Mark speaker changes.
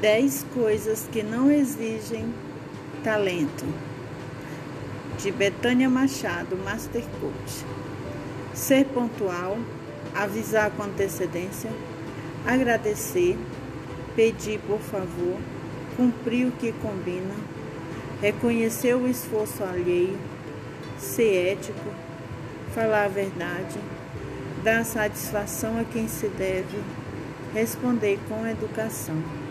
Speaker 1: 10 coisas que não exigem talento. De Betânia Machado, Master Coach. Ser pontual, avisar com antecedência, agradecer, pedir por favor, cumprir o que combina, reconhecer o esforço alheio, ser ético, falar a verdade, dar satisfação a quem se deve, responder com educação.